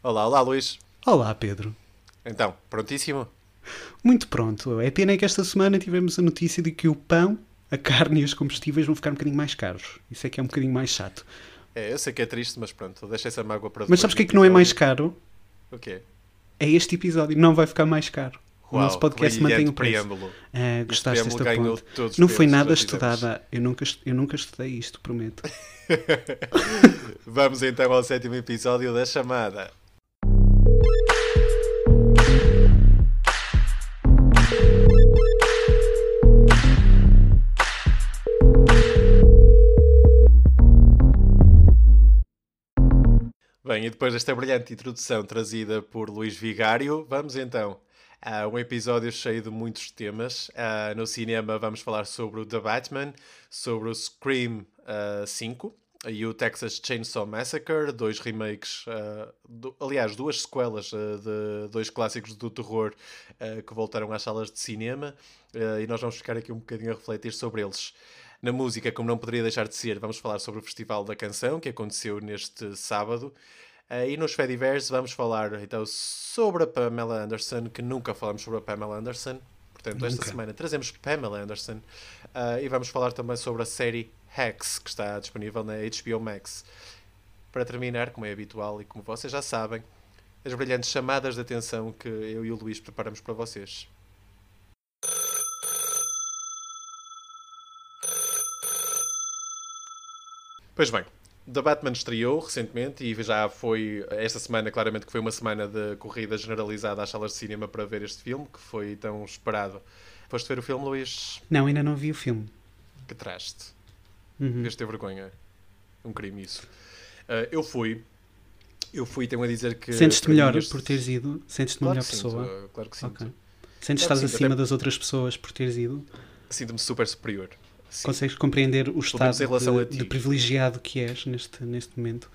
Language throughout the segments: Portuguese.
Olá, olá Luís. Olá, Pedro. Então, prontíssimo? Muito pronto. É pena que esta semana tivemos a notícia de que o pão, a carne e os combustíveis vão ficar um bocadinho mais caros. Isso é que é um bocadinho mais chato. É, eu sei que é triste, mas pronto, deixa essa mágoa para Mas sabes o que é que não é mais caro? O quê? É este episódio, não vai ficar mais caro. Uau, o nosso podcast mantém o preço. preâmbulo. Ah, gostaste desta ganhou ponte? todos os Não foi nada estudada. Eu nunca, eu nunca estudei isto, prometo. Vamos então ao sétimo episódio da chamada. Bem, e depois desta brilhante introdução trazida por Luís Vigário, vamos então a um episódio cheio de muitos temas. Ah, no cinema vamos falar sobre o The Batman, sobre o Scream ah, 5 e o Texas Chainsaw Massacre, dois remakes, ah, do- aliás, duas sequelas ah, de dois clássicos do terror ah, que voltaram às salas de cinema e nós vamos ficar aqui um bocadinho a refletir sobre eles. Na música, como não poderia deixar de ser, vamos falar sobre o Festival da Canção, que aconteceu neste sábado. E nos Fediverse vamos falar então sobre a Pamela Anderson, que nunca falamos sobre a Pamela Anderson. Portanto, esta Nunca. semana trazemos Pamela Anderson. E vamos falar também sobre a série Hacks, que está disponível na HBO Max. Para terminar, como é habitual e como vocês já sabem, as brilhantes chamadas de atenção que eu e o Luís preparamos para vocês. Pois bem, The Batman estreou recentemente e já foi esta semana, claramente que foi uma semana de corrida generalizada às salas de cinema para ver este filme, que foi tão esperado. Foste ver o filme, Luís? Não, ainda não vi o filme. Que traste. Uhum. Devias ter vergonha. Um crime isso. Ah, eu fui. Eu fui, tenho a dizer que. Sentes-te melhor este- por teres ido? Sentes-te Claro melhor que sinto, pessoa? ah, claro que sinto. Ok. Sentes Claro estás sim, acima até- das outras pessoas por teres ido? Sinto-me super superior. Sim. Consegues compreender o estado em de, de privilegiado que és neste, neste momento?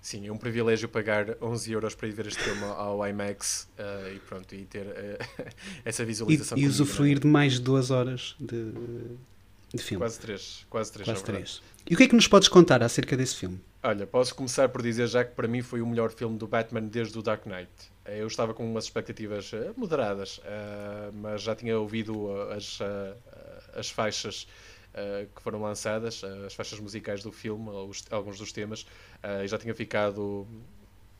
Sim, é um privilégio pagar 11 euros para ir ver este filme ao IMAX ah, e pronto, e ter ah, essa E, visualização. e comigo, usufruir de mais de duas horas de, de é? filme. Quase três. Quase três, Quase verdade. três. E o que é que nos podes contar acerca desse filme? Olha, posso começar por dizer já que para mim foi o melhor filme do Batman desde o Dark Knight. Eh, Eu estava com umas expectativas eh, moderadas, eh, mas já tinha ouvido as, as faixas que foram lançadas, as faixas musicais do filme, alguns dos temas, e já tinha ficado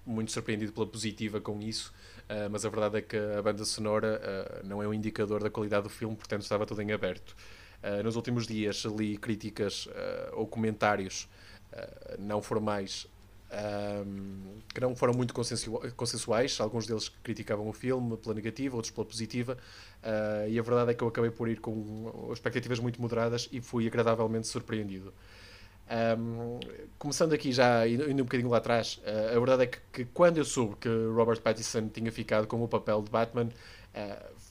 muito surpreendido pela positiva com isso. eh, mas a verdade é que a banda sonora eh, não é um indicador da qualidade do filme, portanto estava tudo em aberto. Eh, nos últimos dias li críticas eh, ou comentários eh, não formais ahm, que não foram muito consensu- consensuais. Alguns deles criticavam o filme pela negativa, outros pela positiva. e a verdade é que eu acabei por ir com expectativas muito moderadas e fui agradavelmente surpreendido. Ahm, começando aqui já, indo um bocadinho lá atrás, a verdade é que, que quando eu soube que Robert Pattinson tinha ficado com o papel de Batman,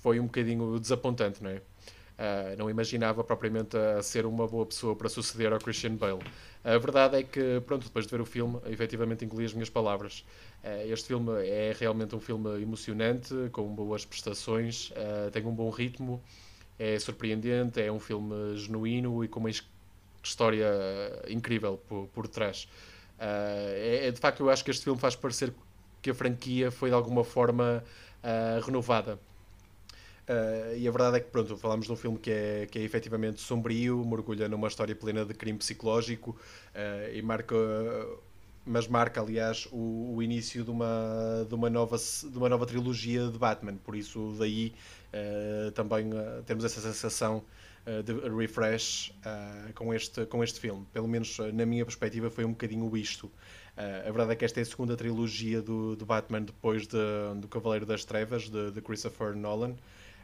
foi um bocadinho desapontante, não é? Ah, não imaginava propriamente a ser uma boa pessoa para suceder ao Christian Bale. A verdade é que, pronto, depois de ver o filme, efetivamente engoli as minhas palavras. Ah, este filme é realmente um filme emocionante, com boas prestações, ah, tem um bom ritmo, é surpreendente, é um filme genuíno e com uma his- história incrível por, por trás. É, é- de facto, eu acho que este filme faz parecer que a franquia foi de alguma forma renovada. Uh, e a verdade é que, pronto, falamos de um filme que é, que é efetivamente sombrio, mergulha numa história plena de crime psicológico uh, e marca, mas marca, aliás, o, o início de uma, de, uma nova, de uma nova trilogia de Batman. Por isso, daí uh, também temos essa sensação de refresh uh, com, este, com este filme. Pelo menos, na minha perspectiva, foi um bocadinho isto. Uh, a verdade é que esta é a segunda trilogia do, do Batman depois de, do Cavaleiro das Trevas, de, de Christopher Nolan.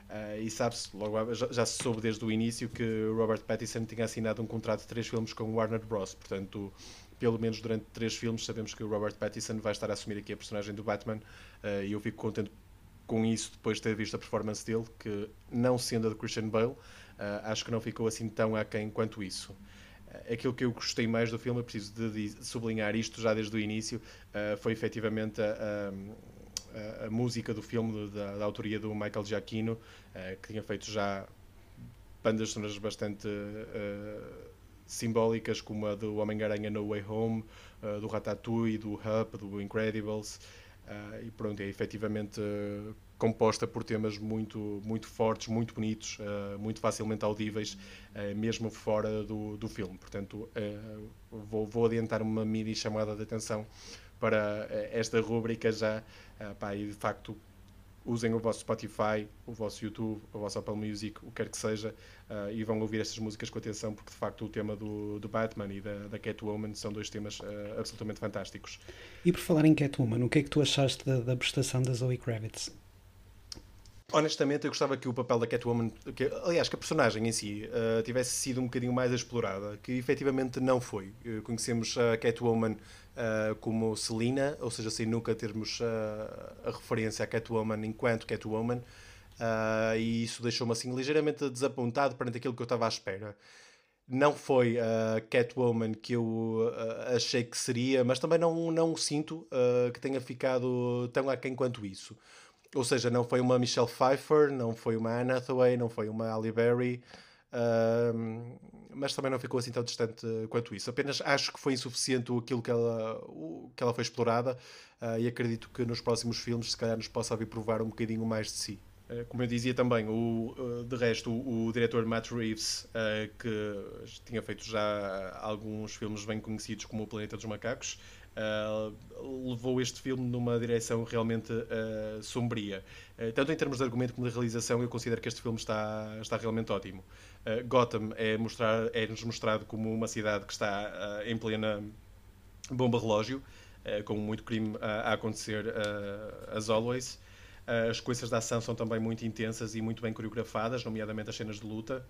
Uh, e sabe-se, logo já, já se soube desde o início que Robert Pattinson tinha assinado um contrato de três filmes com Warner Bros. Portanto, pelo menos durante três filmes, sabemos que o Robert Pattinson vai estar a assumir aqui a personagem do Batman. uh, e eu fico contente com isso depois de ter visto a performance dele, que não sendo a de Christian Bale, uh, acho que não ficou assim tão aquém quanto isso. Aquilo que eu gostei mais do filme, eu preciso de di- sublinhar isto já desde o início, foi efetivamente a, a- a- música do filme da, da autoria do Michael Giacchino, eh, que tinha feito já bandas sonoras bastante eh, simbólicas, como a do Homem-Aranha No Way Home, eh, do Ratatouille, do Up, do Incredibles. Uh, e pronto, é efetivamente uh, composta por temas muito, muito fortes, muito bonitos, uh, muito facilmente audíveis, mesmo fora do, do filme. Portanto, vou, vou adiantar uma mini chamada de atenção para esta rúbrica já, pá, e de facto usem o vosso Spotify, o vosso YouTube, o vosso Apple Music, o que quer que seja, uh, e vão ouvir estas músicas com atenção, porque de facto o tema do, do Batman e da, da Catwoman são dois temas uh, absolutamente fantásticos. E por falar em Catwoman, o que é que tu achaste da, da prestação da Zoe Kravitz? Honestamente, eu gostava que o papel da Catwoman, que, aliás, que a personagem em si uh, tivesse sido um bocadinho mais explorada, que efetivamente não foi. Uh, conhecemos a Catwoman uh, como Selina, ou seja, sem nunca termos a referência à Catwoman enquanto Catwoman, e isso deixou-me assim ligeiramente desapontado perante aquilo que eu estava à espera. Não foi a Catwoman que eu achei que seria, mas também não, não sinto que tenha ficado tão aquém quanto isso. Ou seja, não foi uma Michelle Pfeiffer, não foi uma Anne Hathaway, não foi uma Halle Berry, uh, mas também não ficou assim tão distante quanto isso. Apenas acho que foi insuficiente aquilo que ela, o, que ela foi explorada uh, e acredito que nos próximos filmes, se calhar, nos possa vir provar um bocadinho mais de si. Uh, como eu dizia também, o, uh, de resto, o, o diretor Matt Reeves, que tinha feito já alguns filmes bem conhecidos como O Planeta dos Macacos, Uh, levou este filme numa direção realmente uh, sombria. Uh, tanto em termos de argumento como de realização, eu considero que este filme está, está realmente ótimo. Gotham é, mostrar, é-nos mostrado como uma cidade que está em plena bomba relógio, com muito crime a acontecer as always. as coisas da ação são também muito intensas e muito bem coreografadas, nomeadamente as cenas de luta.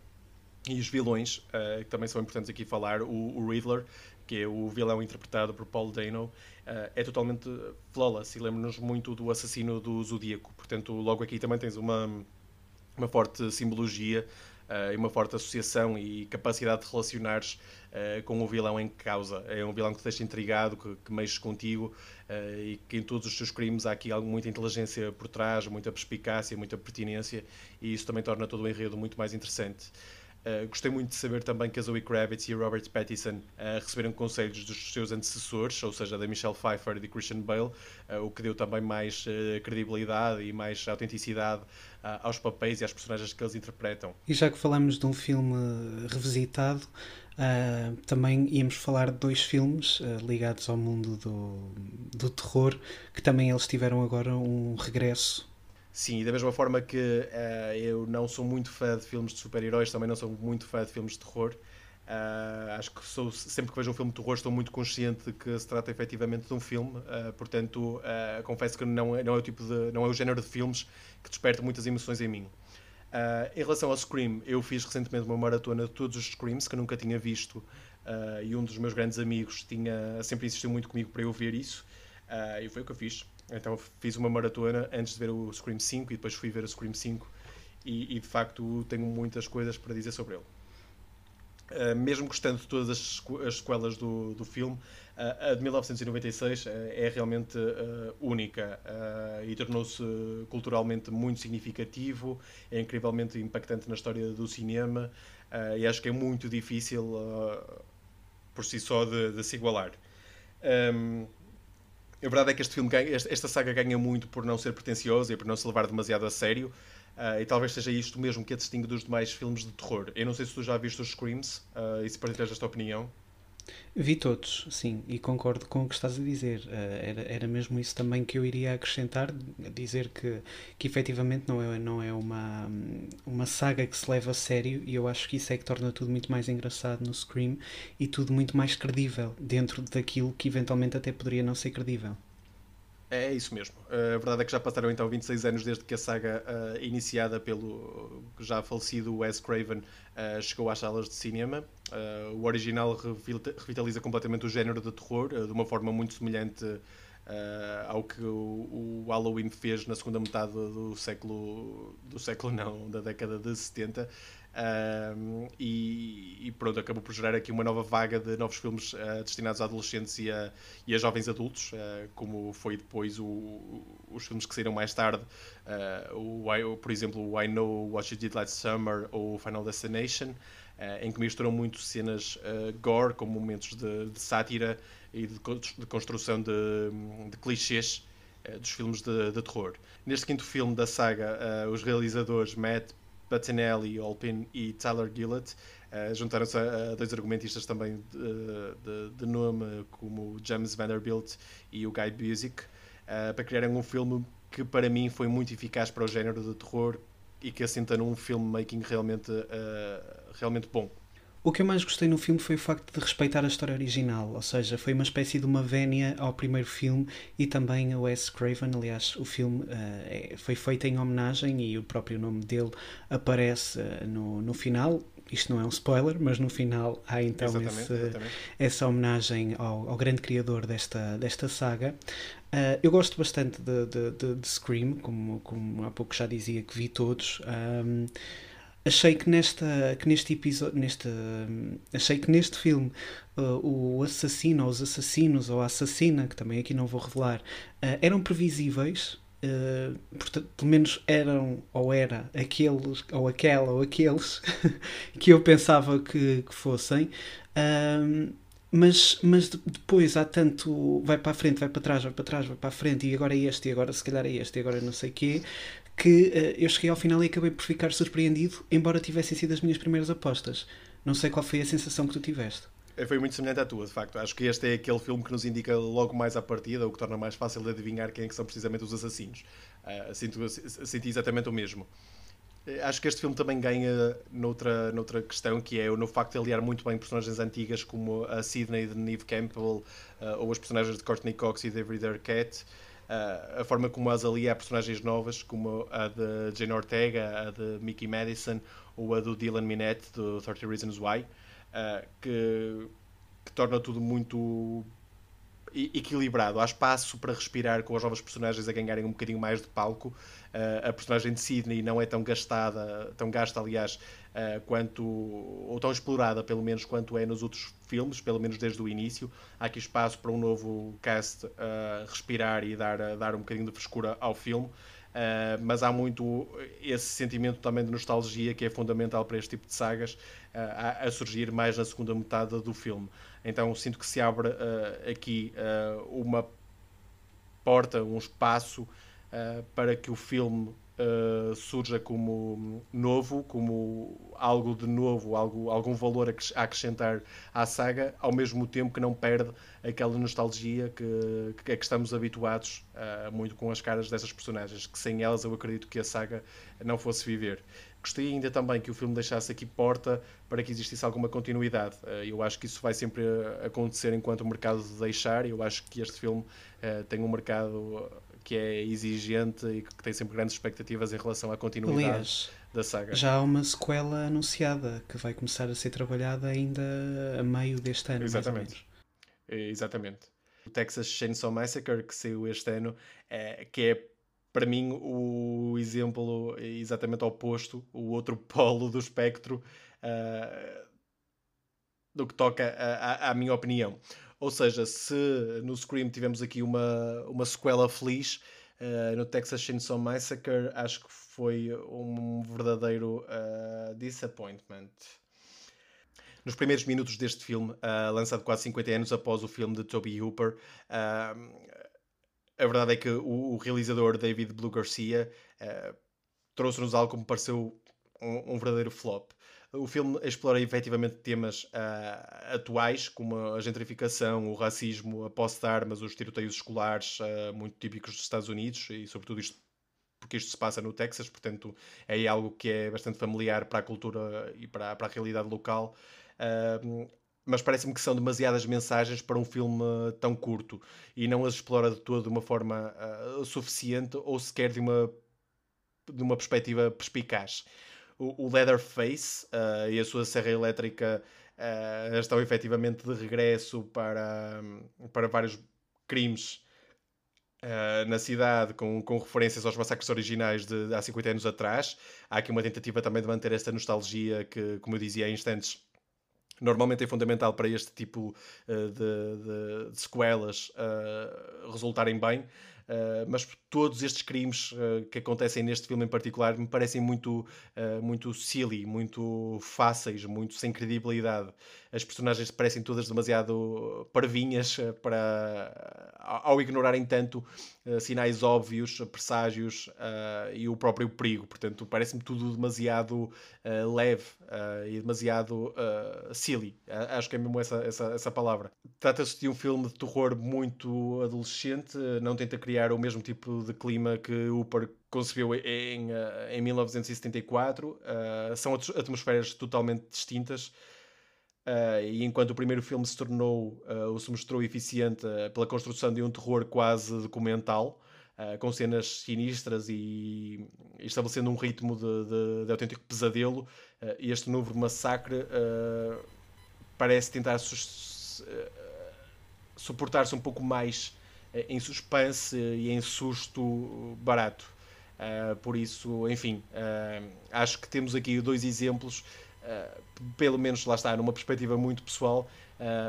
E os vilões, uh, que também são importantes aqui falar, o, o Riddler, que é o vilão interpretado por Paul Dano, uh, é totalmente flawless e lembra-nos muito do assassino do Zodíaco. Portanto, logo aqui também tens uma, uma forte simbologia uh, e uma forte associação e capacidade de relacionares uh, com o vilão em causa. É um vilão que te deixa intrigado, que, que mexe contigo e que em todos os seus crimes há aqui muita inteligência por trás, muita perspicácia, muita pertinência e isso também torna todo o enredo muito mais interessante. Uh, gostei muito de saber também que a Zoe Kravitz e o Robert Pattinson uh, receberam conselhos dos seus antecessores, ou seja, da Michelle Pfeiffer e de Christian Bale, uh, o que deu também mais credibilidade e mais autenticidade aos papéis e às personagens que eles interpretam. E já que falamos de um filme revisitado, também íamos falar de dois filmes ligados ao mundo do, do terror, que também eles tiveram agora um regresso Sim, e da mesma forma que uh, eu não sou muito fã de filmes de super-heróis, também não sou muito fã de filmes de terror. Uh, acho que sou, sempre que vejo um filme de terror estou muito consciente de que se trata efetivamente de um filme, uh, portanto confesso que não é, não, é o tipo de, não é o género de filmes que desperta muitas emoções em mim. em relação ao Scream, eu fiz recentemente uma maratona de todos os Screams que nunca tinha visto e um dos meus grandes amigos tinha, sempre insistiu muito comigo para eu ver isso e foi o que eu fiz. Então fiz uma maratona antes de ver o Scream 5 e depois fui ver o Scream 5 e, e de facto tenho muitas coisas para dizer sobre ele. Uh, mesmo gostando de todas as, as sequelas do, do filme, uh, a de 1996 uh, é realmente única e tornou-se culturalmente muito significativo, é incrivelmente impactante na história do cinema e acho que é muito difícil por si só de, de se igualar. Um, a verdade é que este filme ganha, esta saga ganha muito por não ser pretenciosa e por não se levar demasiado a sério. Uh, e talvez seja isto mesmo que a distingue dos demais filmes de terror. Eu não sei se tu já viste os Screams uh, e se partilhas esta opinião. Vi todos, sim, e concordo com o que estás a dizer. Uh, era, era mesmo isso também que eu iria acrescentar, dizer que, que efetivamente não é, não é uma, uma saga que se leva a sério, e eu acho que isso é que torna tudo muito mais engraçado no Scream e tudo muito mais credível, dentro daquilo que eventualmente até poderia não ser credível. É isso mesmo. Uh, a verdade é que já passaram então 26 anos desde que a saga uh, iniciada pelo já falecido Wes Craven uh, chegou às salas de cinema. o original revitaliza completamente o género de terror de uma forma muito semelhante ao que o, o, Halloween fez na segunda metade do século do século não, da década de 70 um, e, e, pronto, acabou por gerar aqui uma nova vaga de novos filmes uh, destinados a adolescentes e a, e a jovens adultos, uh, como foi depois o, os filmes que saíram mais tarde, uh, o, por exemplo, o I Know What You Did Last Summer ou Final Destination, em que misturam muito cenas gore com momentos de, de sátira e de, de construção de, de clichês dos filmes de, de, terror. Neste quinto filme da saga, os realizadores Matt Bettinelli, Olpin e Tyler Gillett uh, juntaram-se a, a, dois argumentistas também de, de, de, nome, como James Vanderbilt e o Guy Busick, uh, para criarem um filme que para mim foi muito eficaz para o género de terror e que assenta num filmmaking realmente, uh, realmente bom. O que eu mais gostei no filme foi o facto de respeitar a história original, ou seja, foi uma espécie de uma vénia ao primeiro filme e também a Wes Craven. Aliás, o filme uh, foi feito em homenagem e o próprio nome dele aparece uh, no, no final. Isto não é um spoiler, mas no final há então exatamente, esse, exatamente. essa homenagem ao, ao, grande criador desta, desta saga. Uh, eu gosto bastante de, de, de, de Scream, como, como há pouco já dizia que vi todos. Um, achei que nesta que neste episódio neste achei que neste filme uh, o assassino ou os assassinos ou a assassina que também aqui não vou revelar uh, eram previsíveis uh, portanto, pelo menos eram ou era aqueles ou aquela ou aqueles que eu pensava que, que fossem mas, mas depois há tanto vai para a frente, vai para trás, vai para trás, vai para a frente e agora é este, e agora se calhar é este, e agora não sei o quê que uh, eu cheguei ao final e acabei por ficar surpreendido, embora tivessem sido as minhas primeiras apostas. Não sei qual foi a sensação que tu tiveste. Foi muito semelhante à tua, de facto. Acho que este é aquele filme que nos indica logo mais à partida, o que torna mais fácil de adivinhar quem é que são precisamente os assassinos. Uh, sinto, senti exatamente o mesmo. Eh, acho que este filme também ganha noutra, noutra questão, que é no facto de aliar muito bem personagens antigas como a Sidney de Neve Campbell uh, ou os personagens de Courtney Cox e David Arquette a forma como as alia a personagens novas, como a de Jane Ortega, a de Mickey Madison ou a do Dylan Minette, do 30 Reasons Why, uh, que, que torna tudo muito equilibrado. Há espaço para respirar com as novas personagens a ganharem um bocadinho mais de palco. Uh, a personagem de Sidney não é tão gastada, tão gasta, aliás, uh, quanto, ou tão explorada, pelo menos, quanto é nos outros filmes, pelo menos desde o início. Há aqui espaço para um novo cast uh, respirar e dar, dar um bocadinho de frescura ao filme. Uh, mas há muito esse sentimento também de nostalgia que é fundamental para este tipo de sagas uh, a, a, surgir mais na segunda metade do filme. Então sinto que se abre uh, aqui uma porta, um espaço para que o filme uh, surja como novo, como algo de novo, algo, algum valor a acrescentar à saga, ao mesmo tempo que não perde aquela nostalgia que, que, que estamos habituados uh, muito com as caras dessas personagens, que sem elas eu acredito que a saga não fosse viver. Gostei ainda também que o filme deixasse aqui porta para que existisse alguma continuidade. Uh, eu acho que isso vai sempre acontecer enquanto o mercado deixar, e eu acho que este filme tem um mercado que é exigente e que tem sempre grandes expectativas em relação à continuidade Aliás, da saga. Já há uma sequela anunciada que vai começar a ser trabalhada ainda a meio deste ano. Exatamente. Exatamente. O Texas Chainsaw Massacre, que saiu este ano, é, que é para mim o exemplo exatamente oposto, o outro polo do espectro uh, do que toca à minha opinião. Ou seja, se no Scream tivemos aqui uma, uma sequela feliz, uh, no Texas Chainsaw Massacre acho que foi um verdadeiro uh, disappointment. Nos primeiros minutos deste filme, uh, lançado quase 50 anos após o filme de Toby Hooper, a verdade é que o, o realizador David Blue Garcia trouxe-nos algo que me pareceu um, um verdadeiro flop. O filme explora efetivamente temas uh, atuais, como a gentrificação, o racismo, a posse de armas, os tiroteios escolares, uh, muito típicos dos Estados Unidos, e sobretudo isto porque isto se passa no Texas, portanto é algo que é bastante familiar para a cultura e para, para a realidade local. Uh, mas parece-me que são demasiadas mensagens para um filme tão curto e não as explora de todo de uma forma uh, suficiente ou sequer de uma, de uma perspectiva perspicaz o, Leatherface uh, e a sua serra elétrica uh, estão efetivamente de regresso para, para vários crimes uh, na cidade, com, com referências aos massacres originais de, de há 50 anos atrás. Há aqui uma tentativa também de manter esta nostalgia que, como eu dizia há instantes, normalmente é fundamental para este tipo uh, de, de, de, sequelas uh, resultarem bem. mas todos estes crimes que acontecem neste filme em particular me parecem muito, muito silly, muito fáceis, muito sem credibilidade. As personagens parecem todas demasiado parvinhas para, ao ignorarem tanto sinais óbvios, presságios e o próprio perigo. Portanto, parece-me tudo demasiado leve e demasiado silly. Acho que é mesmo essa, essa, essa palavra. Trata-se de um filme de terror muito adolescente, não tenta criar o mesmo tipo de clima que Hooper concebeu em, em 1974. Uh, são atmosferas totalmente distintas. Uh, e enquanto o primeiro filme se tornou, uh, ou se mostrou eficiente pela construção de um terror quase documental, com cenas sinistras e, estabelecendo um ritmo de, de, de autêntico pesadelo, este novo massacre parece tentar eh, suportar-se um pouco mais eh, em suspense e em susto barato. Uh, por isso, enfim, uh, acho que temos aqui dois exemplos, uh, pelo menos lá está, numa perspectiva muito pessoal,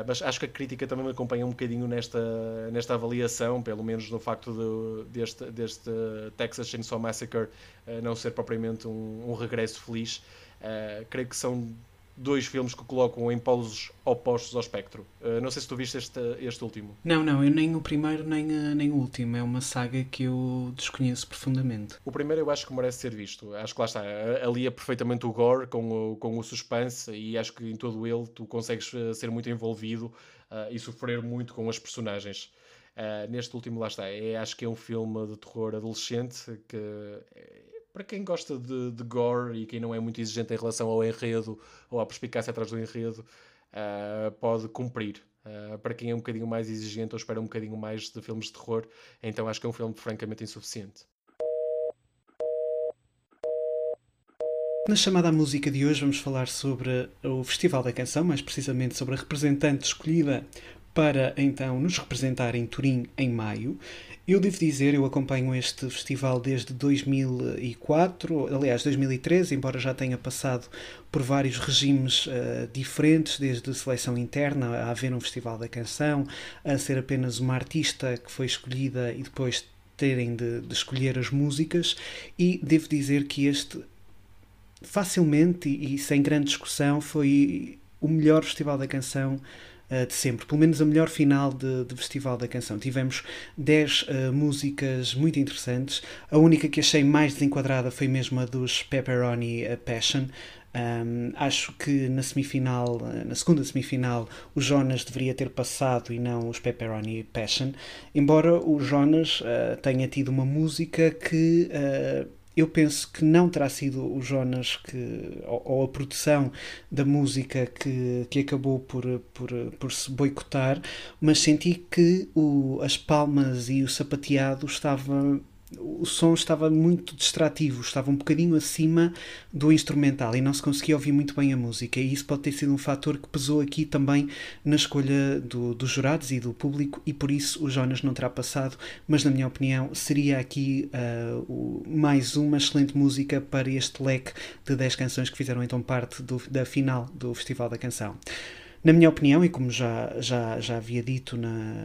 mas acho que a crítica também me acompanha um bocadinho nesta, nesta avaliação, pelo menos no facto de, deste, deste Texas Chainsaw Massacre não ser propriamente um, um regresso feliz. creio que são dois filmes que colocam em polos opostos ao espectro. Uh, não sei se tu viste este, este último. Não, não, eu nem o primeiro nem, uh, nem o último. É uma saga que eu desconheço profundamente. O primeiro eu acho que merece ser visto. Acho que lá está, alia perfeitamente o gore com o, com o suspense e acho que em todo ele tu consegues eh, ser muito envolvido uh, e sofrer muito com as personagens. Uh, neste último, lá está, é, acho que é um filme de terror adolescente que para quem gosta de, de, gore e quem não é muito exigente em relação ao enredo ou à perspicácia atrás do enredo, uh, pode cumprir. Uh, para quem é um bocadinho mais exigente ou espera um bocadinho mais de filmes de terror, então acho que é um filme francamente insuficiente. Na chamada música de hoje vamos falar sobre o Festival da Canção, mais precisamente sobre a representante escolhida para então nos representar em Turim em maio. Eu devo dizer, eu acompanho este festival desde 2004, aliás 2013, embora já tenha passado por vários regimes uh, diferentes, desde seleção interna a haver um festival da canção, a ser apenas uma artista que foi escolhida e depois terem de, de escolher as músicas, e devo dizer que este facilmente e, e sem grande discussão foi o melhor festival da canção uh, de sempre, pelo menos a melhor final de, de Festival da Canção. Tivemos 10 uh, eh, músicas muito interessantes. A única que achei mais desenquadrada foi mesmo a dos Pepperoni eh, Passion. Um, acho que na semifinal, na segunda semifinal, o Jonas deveria ter passado e não os Pepperoni Passion, embora o Jonas uh, tenha tido uma música que uh, eu penso que não terá sido o Jonas que, ou, ou, a produção da música que, que acabou por, por, por se boicotar, mas senti que o, as palmas e o sapateado estavam o som estava muito distrativo, estava um bocadinho acima do instrumental e não se conseguia ouvir muito bem a música. E isso pode ter sido um fator que pesou aqui também na escolha do, dos jurados e do público, e por isso o Jonas não terá passado. Mas, na minha opinião, seria aqui uh, o, mais uma excelente música para este leque de 10 canções que fizeram então parte do, da final do Festival da Canção. Na minha opinião, e como já, já, já havia dito na,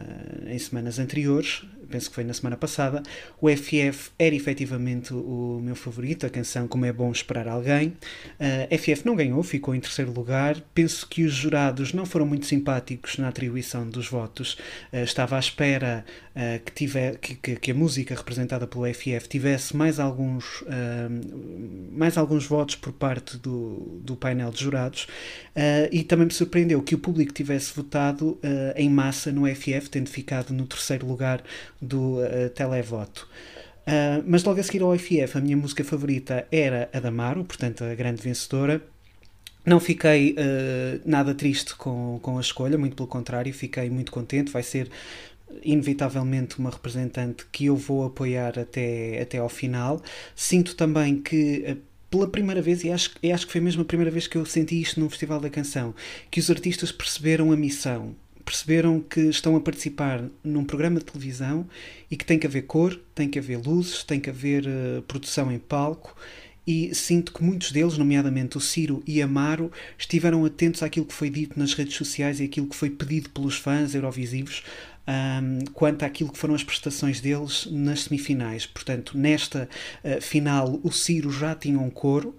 em semanas anteriores, penso que foi na semana passada, o FF era efetivamente o meu favorito, a canção Como é Bom Esperar Alguém. Uh, eh, FF não ganhou, ficou em terceiro lugar. Penso que os jurados não foram muito simpáticos na atribuição dos votos. Uh, estava à espera uh, que, tiver, que, que, a música representada pelo FF tivesse mais alguns, mais alguns votos por parte do, do painel de jurados e também me surpreendeu que o público tivesse votado em massa no FF, tendo ficado no terceiro lugar do uh, televoto. Uh, mas logo a seguir ao FF, a minha música favorita era a Damaro, portanto a grande vencedora. Não fiquei uh, nada triste com, com a escolha, muito pelo contrário, fiquei muito contente. Vai ser inevitavelmente uma representante que eu vou apoiar até, até ao final. Sinto também que pela primeira vez, e acho, e acho que foi mesmo a primeira vez que eu senti isto num Festival da Canção, que os artistas perceberam a missão perceberam que estão a participar num programa de televisão e que tem que haver cor, tem que haver luzes, tem que haver uh, produção em palco e sinto que muitos deles, nomeadamente o Ciro e Amaro, estiveram atentos àquilo que foi dito nas redes sociais e àquilo que foi pedido pelos fãs eurovisivos um, quanto àquilo que foram as prestações deles nas semifinais. Portanto, nesta uh, final, o Ciro já tinha um coro.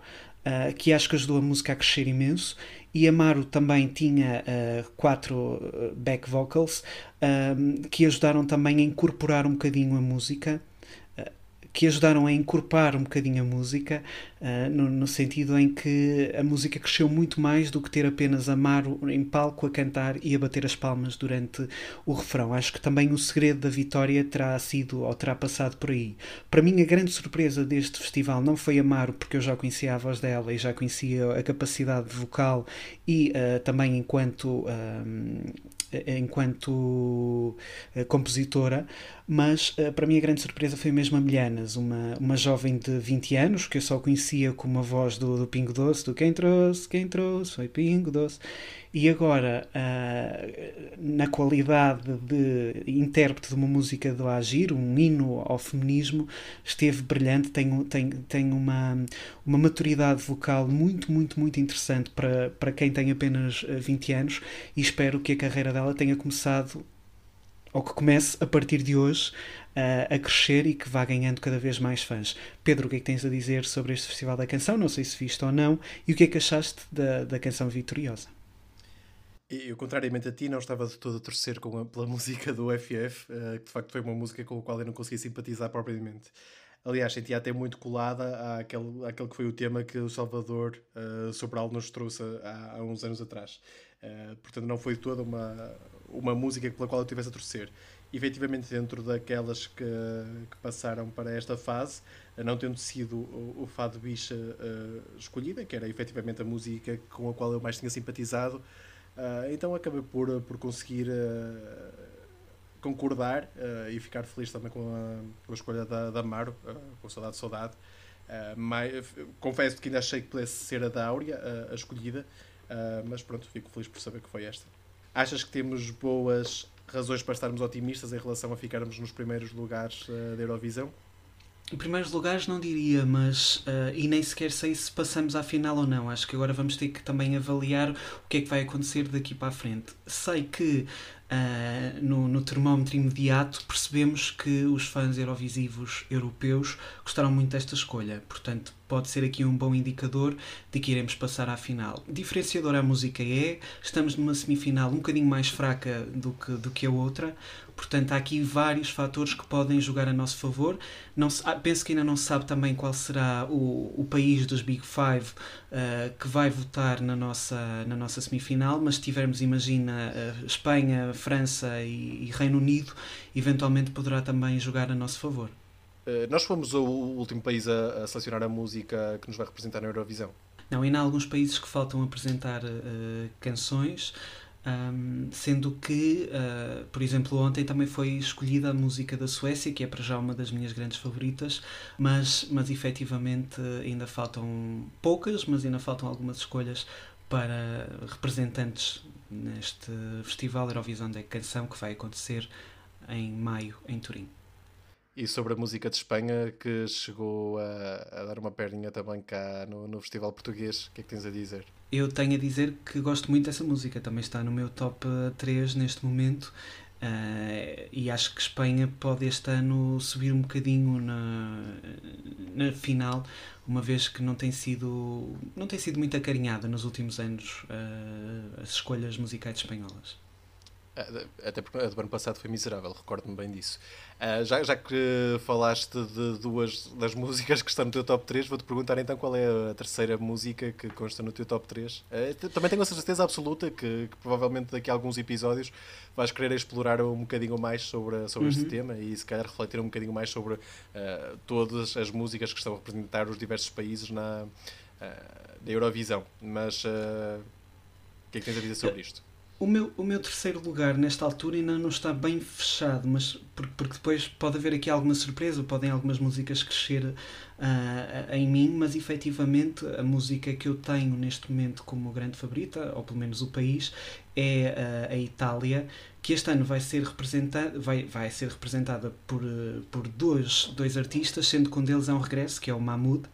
Uh, que acho que ajudou a música a crescer imenso e Amaro também tinha uh, quatro back vocals que ajudaram também a incorporar um bocadinho a música que ajudaram a incorporar um bocadinho a música, uh, no, no, sentido em que a música cresceu muito mais do que ter apenas Amaro em palco a cantar e a bater as palmas durante o refrão. Acho que também o segredo da vitória terá sido ou terá passado por aí. Para mim, a grande surpresa deste festival não foi Amaro, porque eu já conhecia a voz dela e já conhecia a capacidade vocal e uh, também enquanto. Uh, enquanto compositora, mas uh, para mim a grande surpresa foi mesmo a Milhanas, uma, uma jovem de 20 anos que eu só conhecia como a voz do, do Pingo Doce, do Quem Trouxe, Quem Trouxe, foi Pingo Doce. E agora, uh, na qualidade de intérprete de uma música do Agir, um hino ao feminismo, esteve brilhante, tem, tem, tem uma, uma maturidade vocal muito, muito, muito interessante para, para quem tem apenas 20 eh, anos e espero que a carreira dela tenha começado ou que comece a partir de hoje uh, a crescer e que vá ganhando cada vez mais fãs. Pedro, o que é que tens a dizer sobre este Festival da Canção? Não sei se viste ou não, e o que é que achaste da, da canção vitoriosa? Eu, contrariamente a ti, não estava de todo a torcer com a, pela música do FF, uh, eh, que de facto foi uma música com a qual eu não conseguia simpatizar propriamente. Aliás, sentia até muito colada àquele, àquele que foi o tema que o Salvador uh, Sobral nos trouxe há, há uns anos atrás. Uh, portanto, não foi toda uma, uma música pela qual eu tivesse a torcer. Efetivamente, dentro daquelas que, que passaram para esta fase, não tendo sido o, o Fado Bicha uh, escolhida, que era efetivamente a música com a qual eu mais tinha simpatizado, uh, então acabei por, por conseguir uh, concordar e ficar feliz também com a, com a escolha da, da Amaro, com Saudade Saudade. Confesso que ainda achei que pudesse ser a da Áurea a escolhida, mas pronto, fico feliz por saber que foi esta. Achas que temos boas razões para estarmos otimistas em relação a ficarmos nos primeiros lugares uh, da Eurovisão? Em primeiros lugares não diria, mas uh, e nem sequer sei se passamos à final ou não. Acho que agora vamos ter que também avaliar o que é que vai acontecer daqui para a frente. Sei que uh, no, no termómetro imediato percebemos que os fãs eurovisivos europeus gostaram muito desta escolha. Portanto, pode ser aqui um bom indicador de que iremos passar à final. Diferenciadora a música é, estamos numa semifinal um bocadinho mais fraca do que, do que a outra, portanto há aqui vários fatores que podem jogar a nosso favor. Não se, ah, penso que ainda não se sabe também qual será o, o país dos Big Five uh, que vai votar na nossa, na nossa semifinal, mas se tivermos, imagina, uh, Espanha, França e, e Reino Unido, eventualmente poderá também jogar a nosso favor. Eh, nós fomos o último país a, a, selecionar a música que nos vai representar na Eurovisão. Não, ainda há alguns países que faltam apresentar uh, canções, um, sendo que, uh, por exemplo, ontem também foi escolhida a música da Suécia, que é para já uma das minhas grandes favoritas, mas, mas efetivamente ainda faltam poucas, mas ainda faltam algumas escolhas para representantes neste Festival Eurovisão da Canção que vai acontecer em maio em Turim. E sobre a música de Espanha, que chegou a, a dar uma perninha também cá no, no Festival Português, o que é que tens a dizer? Eu tenho a dizer que gosto muito dessa música, também está no meu top 3 neste momento. Uh, e acho que Espanha pode este ano subir um bocadinho na, na final, uma vez que não tem sido não tem sido muito acarinhada nos últimos anos uh, as escolhas musicais espanholas. Até porque a do ano passado foi miserável, recordo-me bem disso. Uh, já, já que falaste de duas das músicas que estão no teu top 3, vou-te perguntar então qual é a terceira música que consta no teu top 3. Uh, ah, também tenho a certeza absoluta que, que, provavelmente daqui a alguns episódios vais querer explorar um bocadinho mais sobre, sobre uhum. este tema e se calhar refletir um bocadinho mais sobre uh, todas as músicas que estão a representar os diversos países na, na Eurovisão. Mas o que é que tens a dizer sobre isto? O meu, o meu terceiro lugar nesta altura ainda não está bem fechado, mas porque, porque depois pode haver aqui alguma surpresa, podem algumas músicas crescer uh, em mim, mas efetivamente a música que eu tenho neste momento como grande favorita, ou pelo menos o país, é uh, a Itália, que este ano vai ser representada, vai, vai ser representada por, uh, por dois, dois artistas, sendo que um deles é um regresso, que é o Mahmoud.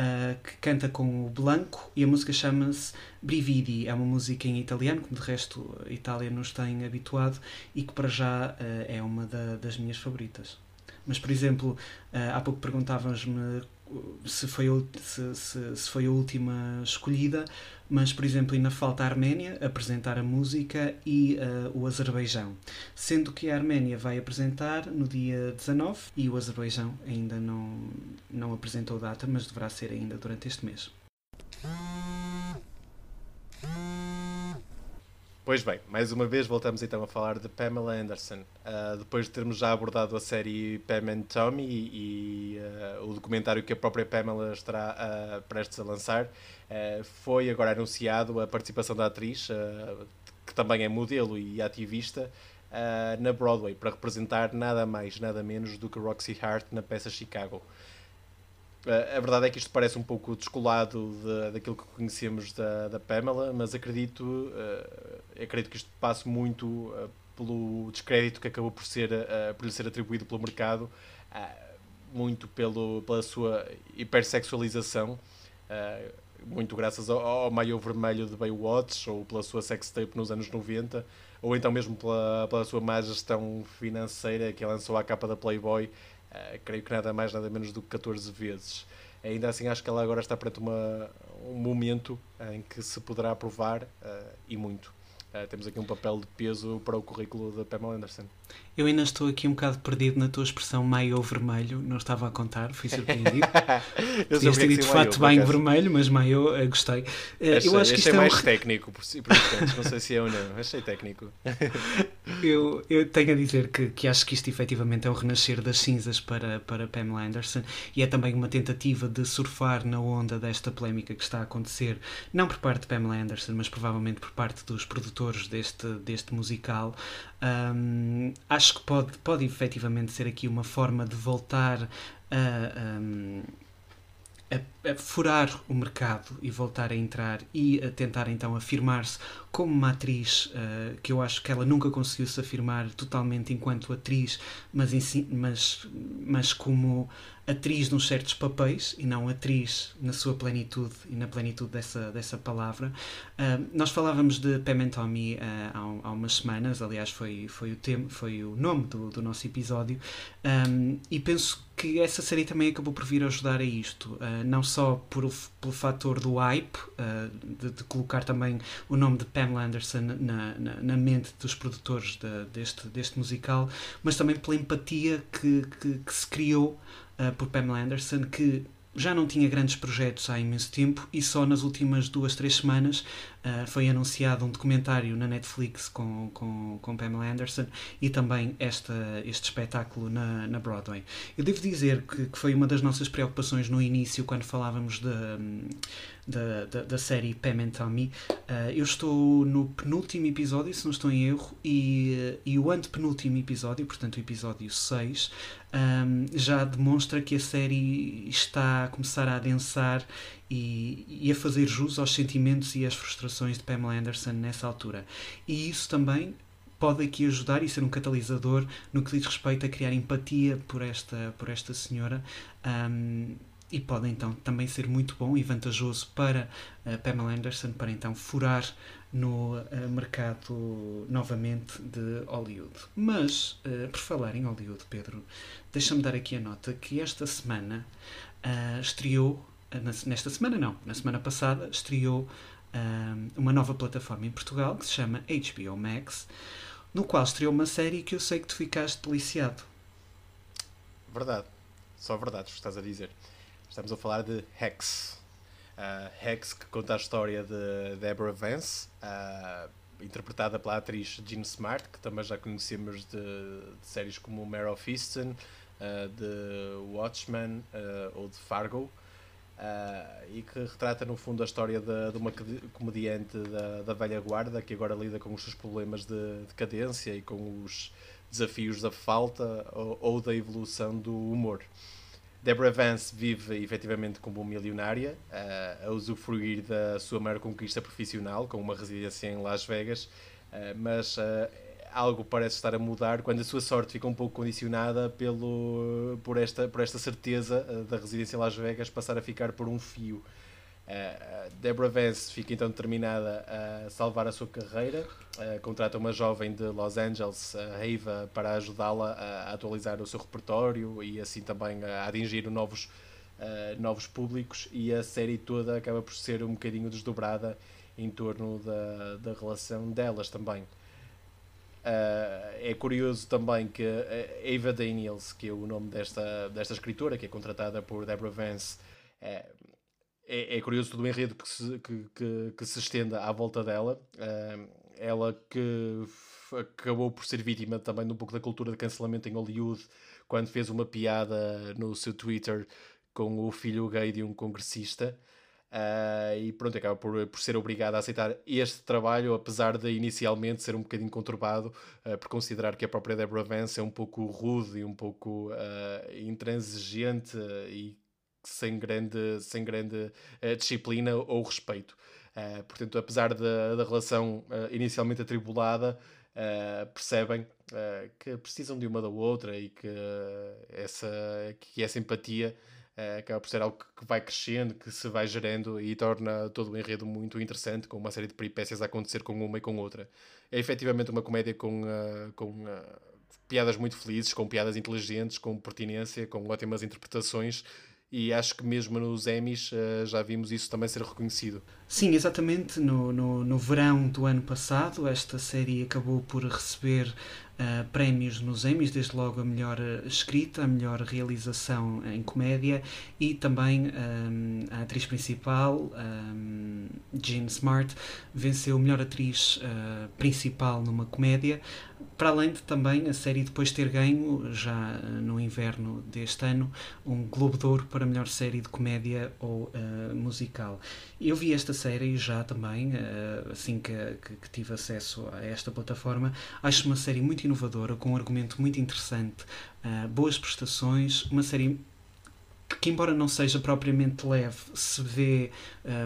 Uh, que canta com o Blanco e a música chama-se Brividi. É uma música em italiano, que de resto a Itália nos tem habituado e que para já uh, é uma da, das minhas favoritas. Mas, por exemplo, uh, há pouco perguntavas-me se foi, se, se, se, foi a última escolhida, mas, por exemplo, ainda falta a Arménia apresentar a música e uh, o Azerbaijão. Sendo que a Arménia vai apresentar no dia 19 e o Azerbaijão ainda não, não apresentou data, mas deverá ser ainda durante este mês. Pois bem, mais uma vez voltamos então a falar de Pamela Anderson. Uh, depois de termos já abordado a série Pam and Tommy e, e uh, o documentário que a própria Pamela estará uh, prestes a lançar, foi agora anunciado a participação da atriz, que também é modelo e ativista, na Broadway, para representar nada mais, nada menos do que Roxy Hart na peça Chicago. A verdade é que isto parece um pouco descolado de, daquilo que conhecemos da, da Pamela, mas acredito, uh, acredito que isto passe muito uh, pelo descrédito que acabou por, ser, uh, por lhe ser atribuído pelo mercado, muito pelo, pela sua hipersexualização, muito graças ao, ao maio vermelho de Baywatch, ou pela sua sextape nos anos 90, ou então mesmo pela, pela sua má gestão financeira que lançou à capa da Playboy Uh, creio que nada mais, nada menos do que 14 vezes. Ainda assim, acho que ela agora está perante uma, um momento em que se poderá aprovar uh, e muito. Uh, temos aqui um papel de peso para o currículo da Pamela Anderson. Eu ainda estou aqui um bocado perdido na tua expressão maio vermelho, não estava a contar, fui surpreendido. Podias ter dito fato bem vermelho, mas maio uh, gostei. Achei, eu acho que isto é mais um... técnico, por, por não sei se é ou não, achei técnico. eu, eu tenho a dizer que, que acho que isto efetivamente é um renascer das cinzas para, para Pamela Anderson e é também uma tentativa de surfar na onda desta polémica que está a acontecer, não por parte de Pamela Anderson, mas provavelmente por parte dos produtores deste, deste musical, um, acho que pode, pode efetivamente ser aqui uma forma de voltar a. Um, a, a, furar o mercado e voltar a entrar e a tentar então afirmar-se como uma atriz uh, que eu acho que ela nunca conseguiu se afirmar totalmente enquanto atriz, mas, si, mas, mas como atriz nos certos papéis e não atriz na sua plenitude e na plenitude dessa, dessa palavra. Uh, nós falávamos de Tommy uh, há, há, umas semanas, aliás, foi, foi, o, tema, foi o nome do, do nosso episódio, um, e penso que essa série também acabou por vir ajudar a isto, uh, não só por, pelo fator do hype, de, de, colocar também o nome de Pamela Anderson na, na, na mente dos produtores de, deste, deste musical, mas também pela empatia que, que, que se criou uh, por Pamela Anderson, que já não tinha grandes projetos há imenso tempo e só nas últimas duas, três semanas uh, foi anunciado um documentário na Netflix com, com, com Pamela Anderson e também esta, este espetáculo na, na Broadway. Eu devo dizer que, que foi uma das nossas preocupações no início, quando falávamos da, da, da série Pam and Tommy. Uh, eu estou no penúltimo episódio, se não estou em erro, e, e o antepenúltimo episódio, portanto o episódio 6, um, já demonstra que a série está a começar a adensar e, e, a fazer jus aos sentimentos e às frustrações de Pamela Anderson nessa altura. E isso também pode aqui ajudar e ser um catalisador no que diz respeito a criar empatia por esta, por esta senhora. Um, e pode então também ser muito bom e vantajoso para uh, Pamela Anderson para então furar no uh, mercado novamente de Hollywood. Mas, uh, por falar em Hollywood, Pedro, deixa-me dar aqui a nota que esta semana estreou, nesta semana não, na semana passada estreou uma nova plataforma em Portugal que se chama HBO Max, no qual estreou uma série que eu sei que tu ficaste deliciado. Verdade, só verdade, estás a dizer. Estamos a falar de Hex. Uh, Hex, que conta a história de Deborah Vance, uh, interpretada pela atriz Jean Smart, que também já conhecemos de, de séries como Mare of Easton, uh, de Watchmen ou de Fargo. E que retrata no fundo a história de, de uma comediante da, da velha guarda que agora lida com os seus problemas de decadência e com os desafios da falta ou, ou da evolução do humor. Deborah Vance vive efetivamente como milionária, uh, a usufruir da sua maior conquista profissional, com uma residência em Las Vegas, uh, mas uh, algo parece estar a mudar quando a sua sorte fica um pouco condicionada pelo, por, esta, por esta certeza da residência em Las Vegas passar a ficar por um fio. Uh, Deborah Vance fica então determinada a salvar a sua carreira, contrata uma jovem de Los Angeles, Ava, para ajudá-la a atualizar o seu repertório e assim também a atingir novos, novos públicos. E a série toda acaba por ser um bocadinho desdobrada em torno da, da relação delas também. É curioso também que Ava Daniels, que é o nome desta, desta escritora, que é contratada por Deborah Vance, é, é curioso todo o enredo que se, que, que, que se estenda à volta dela. Ela que acabou por ser vítima também de um pouco da cultura de cancelamento em Hollywood quando fez uma piada no seu Twitter com o filho gay de um congressista. Uh, e pronto, acaba por, por ser obrigada a aceitar este trabalho, apesar de inicialmente ser um bocadinho conturbado, uh, por considerar que a própria Deborah Vance é um pouco rude e um pouco uh, intransigente e sem grande, sem grande disciplina ou respeito. Portanto, apesar da, da relação inicialmente atribulada, percebem que precisam de uma da outra e que, essa, que essa empatia acaba por ser algo que vai crescendo, que se vai gerando e torna todo o enredo muito interessante, com uma série de peripécias a acontecer com uma e com outra. É efetivamente uma comédia com, com piadas muito felizes, com piadas inteligentes, com pertinência, com ótimas interpretações e acho que mesmo nos Emmys uh, já vimos isso também ser reconhecido. Sim, exatamente. No, no, no verão do ano passado, esta série acabou por receber uh, prémios nos Emmys, desde logo a melhor eh, escrita, a melhor realização em comédia e também um, a atriz principal, um, Jean Smart, venceu melhor atriz uh, principal numa comédia para além de também a série depois ter ganho, já eh, no inverno deste ano, um Globo de Ouro para melhor série de comédia ou uh, musical. Eu vi esta série já também, uh, assim que, que, que, tive acesso a esta plataforma. Acho uma série muito inovadora, com um argumento muito interessante, uh, boas prestações, uma série que embora não seja propriamente leve, se vê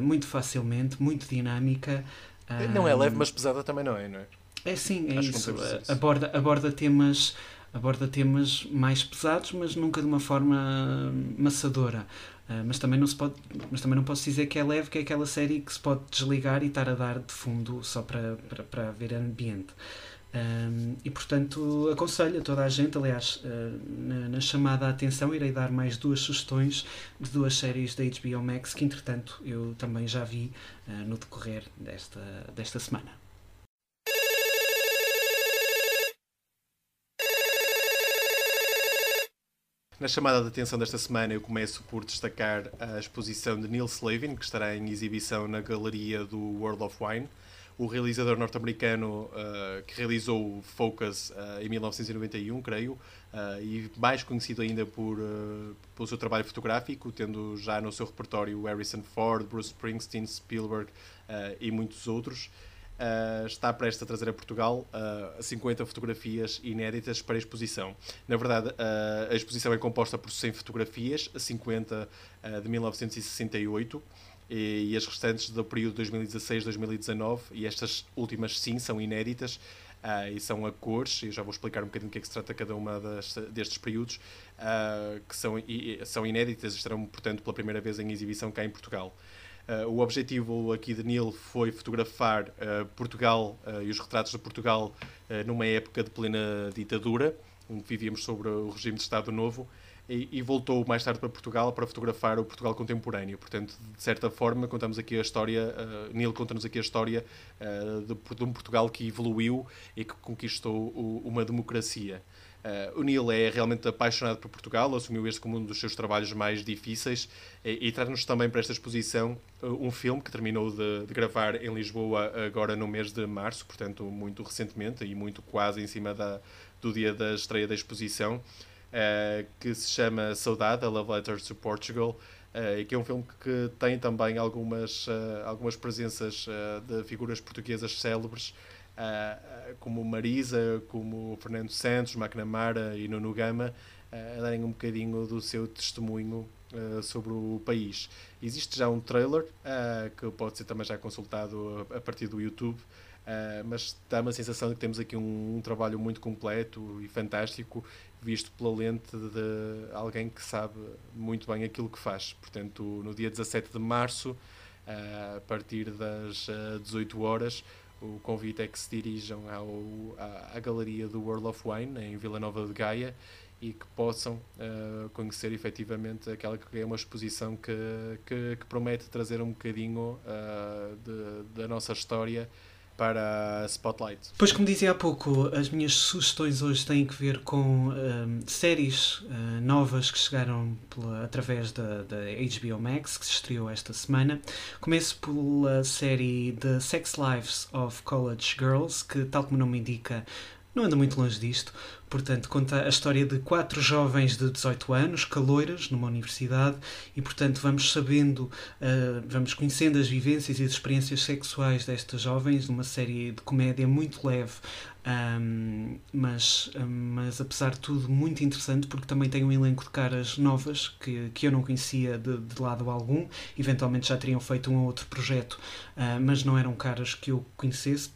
muito facilmente, muito dinâmica. Não é leve, mas pesada também não é, não é? É sim, é Acho isso. Aborda, aborda temas aborda temas mais pesados, mas nunca de uma forma maçadora. Uh, mas também não se pode, mas também não posso dizer que é leve, que é aquela série que se pode desligar e estar a dar de fundo só para, para, para ver ambiente. Um, e portanto aconselho a toda a gente, aliás, uh, na, na, chamada à atenção irei dar mais duas sugestões de duas séries da HBO Max que entretanto eu também já vi uh, no decorrer desta, desta semana. Na chamada de atenção desta semana, eu começo por destacar a exposição de Neil Slavin, que estará em exibição na galeria do World of Wine. O realizador norte-americano uh, que realizou Focus uh, em 1991, creio, uh, e mais conhecido ainda por, pelo seu trabalho fotográfico, tendo já no seu repertório Harrison Ford, Bruce Springsteen, Spielberg e muitos outros. Uh, está prestes a trazer a Portugal uh, 50 fotografias inéditas para exposição. Na verdade, uh, a exposição é composta por 100 fotografias, 50 uh, de 1968 e, as restantes do período 2016-2019, e estas últimas sim são inéditas. E são a cores, e já vou explicar um bocadinho do que é que se trata cada uma das, destes períodos, que são, e, são inéditas e estarão, portanto, pela primeira vez em exibição cá em Portugal. Uh, o objetivo aqui de Neil foi fotografar uh, Portugal uh, e os retratos de Portugal numa época de plena ditadura, onde vivíamos sobre o regime de Estado Novo, e, e, voltou mais tarde para Portugal para fotografar o Portugal contemporâneo. Portanto, de certa forma, contamos aqui a história, Neil conta-nos aqui a história de, de, um Portugal que evoluiu e que conquistou o, uma democracia. Uh, o Neil é realmente apaixonado por Portugal, assumiu este como um dos seus trabalhos mais difíceis e, e traz-nos também para esta exposição uh, um filme que terminou de, de, gravar em Lisboa agora no mês de março, portanto muito recentemente e muito quase em cima da, do dia da estreia da exposição, uh, que se chama Saudade, A Love Letter to Portugal, e que é um filme que tem também algumas, algumas presenças de figuras portuguesas célebres, uh, como Marisa, como Fernando Santos, McNamara e Nuno Gama, uh, a darem um bocadinho do seu testemunho uh, sobre o país. Existe já um trailer que pode ser também já consultado a, a partir do YouTube. Uh, mas dá-me a sensação de que temos aqui um, um, trabalho muito completo e fantástico, visto pela lente de alguém que sabe muito bem aquilo que faz. Portanto, no dia 17 de março, uh, a partir das uh, 18 horas, o convite é que se dirijam ao, à, à galeria do World of Wine, em Vila Nova de Gaia, e que possam uh, conhecer efetivamente aquela que é uma exposição que, que, que promete trazer um bocadinho uh, de, da nossa história para Spotlight. Pois, como dizia há pouco, as minhas sugestões hoje têm que ver com um, séries uh, novas que chegaram pela, através da, da, HBO Max, que se estreou esta semana. Começo pela série The Sex Lives of College Girls, que, tal como o nome indica, não anda muito longe disto. Portanto, conta a história de quatro jovens de 18 anos, caloiras, numa universidade, e portanto vamos sabendo, uh, vamos conhecendo as vivências e as experiências sexuais destas jovens, numa série de comédia muito leve, um, mas, mas apesar de tudo muito interessante porque também tem um elenco de caras novas que, que eu não conhecia de, de lado algum eventualmente já teriam feito um ou outro projeto uh, mas não eram caras que eu conhecesse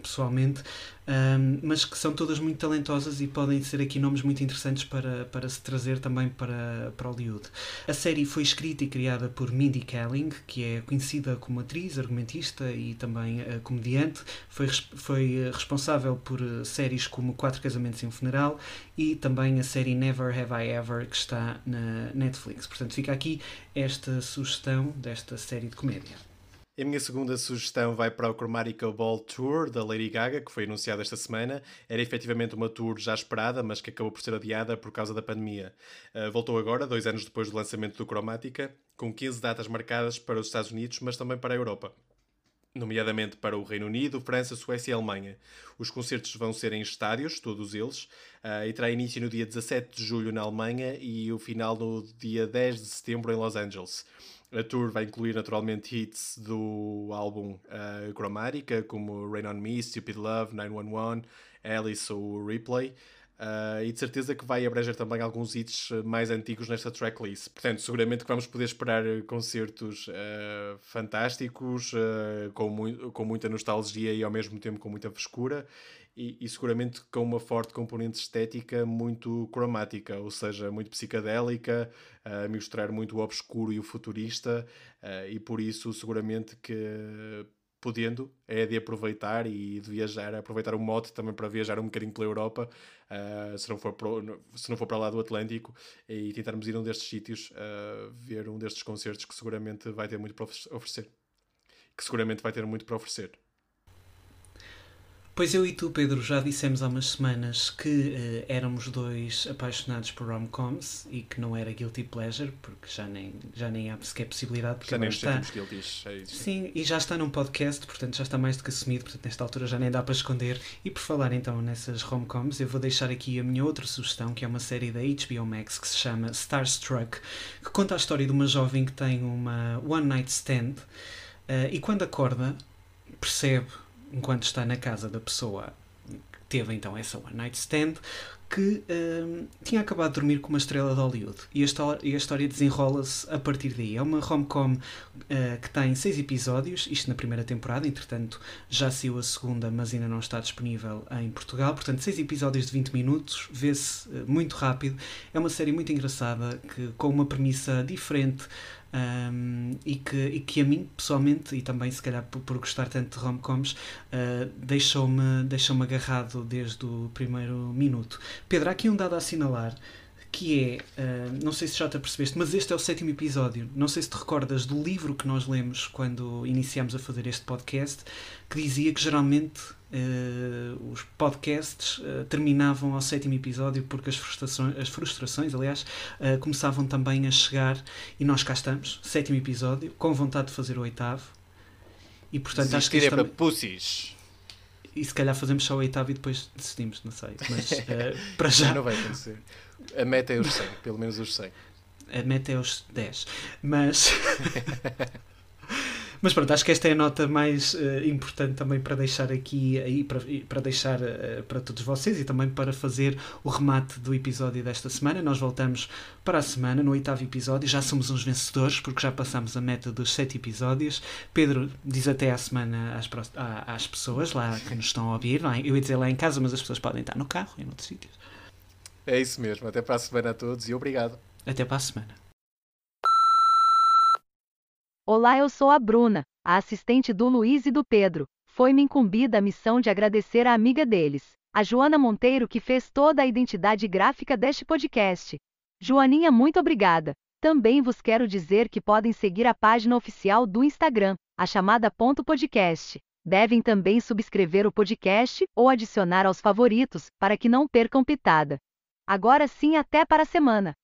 pessoalmente um, mas que são todas muito talentosas e podem ser aqui nomes muito interessantes para, para se trazer também para, para Hollywood. A série foi escrita e criada por Mindy Kaling, que é conhecida como atriz, argumentista e também uh, comediante. Foi, foi responsável responsável por eh, séries como Quatro Casamentos e um Funeral e também a série Never Have I Ever que está na Netflix. Portanto, fica aqui esta sugestão desta série de comédia. A minha segunda sugestão vai para o Chromatica Ball Tour da Lady Gaga, que foi anunciada esta semana. Era efetivamente uma tour já esperada, mas que acabou por ser adiada por causa da pandemia. Uh, voltou agora, dois anos depois do lançamento do Chromatica, com 15 datas marcadas para os Estados Unidos, mas também para a Europa nomeadamente para o Reino Unido, França, Suécia e Alemanha. Os concertos vão ser em estádios, todos eles, uh, e terá início no dia 17 de julho na Alemanha e o final no dia 10 de setembro em Los Angeles. A tour vai incluir naturalmente hits do álbum uh, como Rain on Me, Stupid Love, 911, Alice ou Replay. Uh, e de certeza que vai abranger também alguns hits mais antigos nesta tracklist. Portanto, seguramente que vamos poder esperar concertos uh, fantásticos, uh, com, mu com muita nostalgia e ao mesmo tempo com muita frescura. E, e, seguramente com uma forte componente estética muito cromática, ou seja, muito psicadélica, a misturar muito o obscuro e o futurista, e por isso seguramente que podendo, é de aproveitar e de viajar, aproveitar o mote também para viajar um bocadinho pela Europa, uh, se, não for pro, se não for para lá do Atlântico, e tentarmos ir a um destes sítios, uh, ver um destes concertos que seguramente vai ter muito para oferecer. Que seguramente vai ter muito para oferecer. Pois eu e tu, Pedro, já dissemos há umas semanas que uh, éramos dois apaixonados por rom-coms e que não era guilty pleasure, porque já nem, já nem há sequer possibilidade. Porque já nem está... guilties. É Sim, e já está num podcast, portanto já está mais do que assumido, portanto nesta altura já nem dá para esconder. E por falar então nessas rom-coms, eu vou deixar aqui a minha outra sugestão, que é uma série da HBO Max que se chama Starstruck, que conta a história de uma jovem que tem uma one night stand uh, e quando acorda percebe enquanto está na casa da pessoa teve então essa one night stand, que um, tinha acabado de dormir com uma estrela de Hollywood. E a, história, e a história desenrola-se a partir daí. É uma rom-com uh, que tem seis episódios, isto na primeira temporada, entretanto já saiu a segunda, mas ainda não está disponível em Portugal. Portanto, seis episódios de 20 minutos, vê-se uh, muito rápido. É uma série muito engraçada, que, com uma premissa diferente um, e, que, e que a mim, pessoalmente, e também se calhar por, por gostar tanto de rom-coms, uh, deixou-me deixou agarrado desde o primeiro minuto. Pedro, há aqui um dado a assinalar que é, uh, não sei se já te percebeste, mas este é o sétimo episódio. Não sei se te recordas do livro que nós lemos quando iniciámos a fazer este podcast, que dizia que geralmente uh, os podcasts uh, terminavam ao sétimo episódio porque as frustrações, as frustrações aliás, começavam também a chegar e nós cá estamos, sétimo episódio, com vontade de fazer o oitavo. E portanto acho que também... para pussies e se calhar fazemos só o oitavo e depois decidimos, não sei. Mas uh, para já. Não vai acontecer. A meta é os 100, pelo menos os 100. A meta é os 10. Mas. Mas pronto, acho que esta é a nota mais uh, importante também para deixar aqui aí para, para deixar uh, para todos vocês e também para fazer o remate do episódio desta semana. Nós voltamos para a semana, no oitavo episódio. Já somos uns vencedores porque já passamos a meta dos sete episódios. Pedro diz até à semana às, às pessoas lá que nos estão a ouvir. Eu ia dizer lá em casa, mas as pessoas podem estar no carro e noutros sítios. É isso mesmo. Até para a semana a todos e obrigado. Até para a semana. Olá, eu sou a Bruna, a assistente do Luiz e do Pedro. Foi-me incumbida a missão de agradecer a amiga deles, a Joana Monteiro, que fez toda a identidade gráfica deste podcast. Joaninha, muito obrigada. Também vos quero dizer que podem seguir a página oficial do Instagram, a chamada ponto podcast. Devem também subscrever o podcast ou adicionar aos favoritos para que não percam pitada. Agora sim, até para a semana.